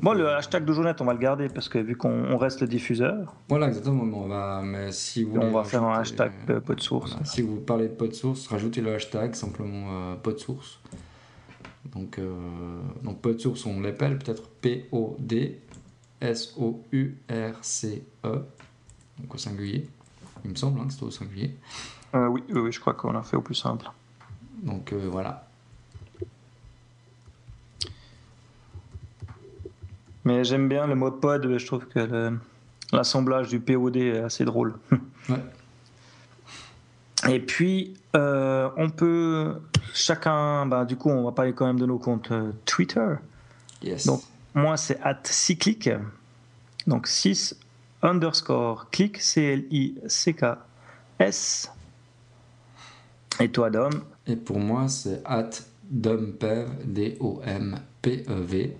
Bon, euh, le hashtag de Journette, on va le garder parce que vu qu'on on reste le diffuseur, Voilà, exactement. On va, mais si vous on va faire un hashtag pot de source. Voilà, Si vous parlez de PodSource, rajoutez le hashtag simplement euh, PodSource. Donc, euh, donc PodSource, on l'appelle peut-être P-O-D-S-O-U-R-C-E. Donc au singulier. Il me semble hein, que c'était au singulier. Euh, oui, oui, oui, je crois qu'on a fait au plus simple. Donc euh, voilà. Mais j'aime bien le mot pod, je trouve que l'assemblage du POD est assez drôle. Ouais. Et puis, euh, on peut chacun, bah, du coup, on va parler quand même de nos comptes euh, Twitter. Yes. Donc, moi, c'est at 6click. Donc, 6 underscore click, C-L-I-C-K-S. Et toi, Dom? Et pour moi, c'est at dompev, D-O-M-P-E-V.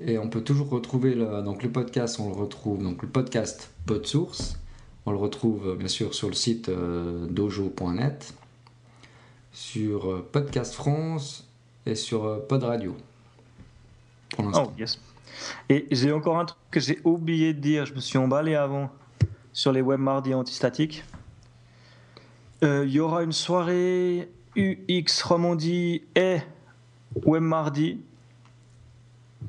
Et on peut toujours retrouver le, donc le podcast, on le retrouve, donc le podcast PodSource, on le retrouve euh, bien sûr sur le site euh, dojo.net, sur euh, Podcast France et sur euh, Pod Radio. Pour. Oh, yes. Et j'ai encore un truc que j'ai oublié de dire. Je me suis emballé avant sur les web mardis antistatiques. Il y aura une soirée UX Romandie et web mardi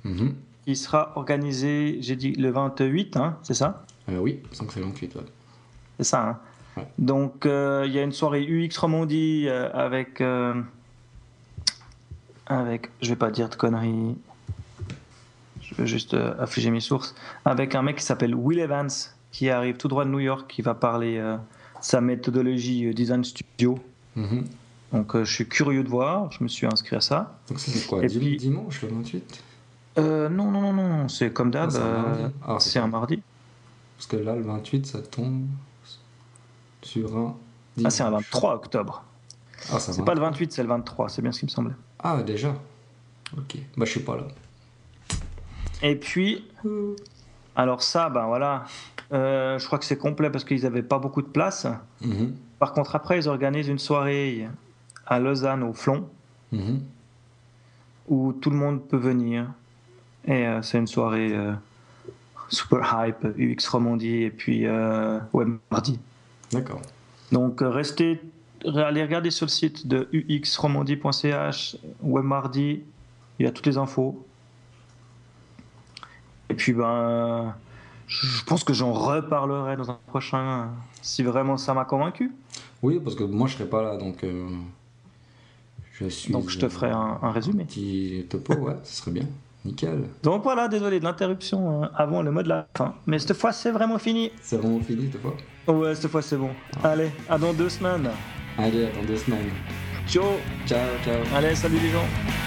Mhm. qui sera organisée, j'ai dit le 28, hein, c'est ça? Euh, oui, sans que c'est 28. ouais. C'est ça. hein Ouais. Donc euh, il y a une soirée UX Romandie euh, avec euh, avec je vais pas dire de conneries. Je vais juste afficher mes sources avec un mec qui s'appelle Will Evans qui arrive tout droit de New York qui va parler euh, sa méthodologie euh, design studio. Mhm. Donc euh, je suis curieux de voir, je me suis inscrit à ça. Donc c'est quoi Et dim- puis- Dimanche le 28 Euh, non non non non, c'est comme d'hab, Ah, c'est un euh, mardi. Ah, c'est un mardi. Parce que là, le 28, ça tombe sur un. Ah c'est un dimanche. 23 octobre. Ah, C'est pas le 28, c'est le 23, c'est bien ce qui me semblait. Ah, déjà Ok. Bah, je suis pas là. Et puis, alors ça, ben voilà, euh, je crois que c'est complet parce qu'ils n'avaient pas beaucoup de place. Mhm. Par contre, après, ils organisent une soirée à Lausanne au Flon Mhm. où tout le monde peut venir. Et euh, c'est une soirée euh, super hype, UX Romandie et puis euh, Web Mardi. D'accord. Donc euh, restez, allez regarder sur le site de uxromandie.ch, Web Mardi, il y a toutes les infos. Et puis ben, je pense que j'en reparlerai dans un prochain, euh, si vraiment ça m'a convaincu. Oui, parce que moi, je serai pas là, donc. euh, je suis. Donc je te ferai un, un résumé. petit topo, ouais, ce serait bien. Nickel. Donc voilà, désolé de l'interruption euh, avant le mot de la fin. Mais cette fois c'est vraiment fini. C'est vraiment fini, cette fois Ouais, cette fois c'est bon. Allez, à dans deux semaines. Allez, attends deux semaines. Ciao. Ciao, ciao. Allez, salut les gens.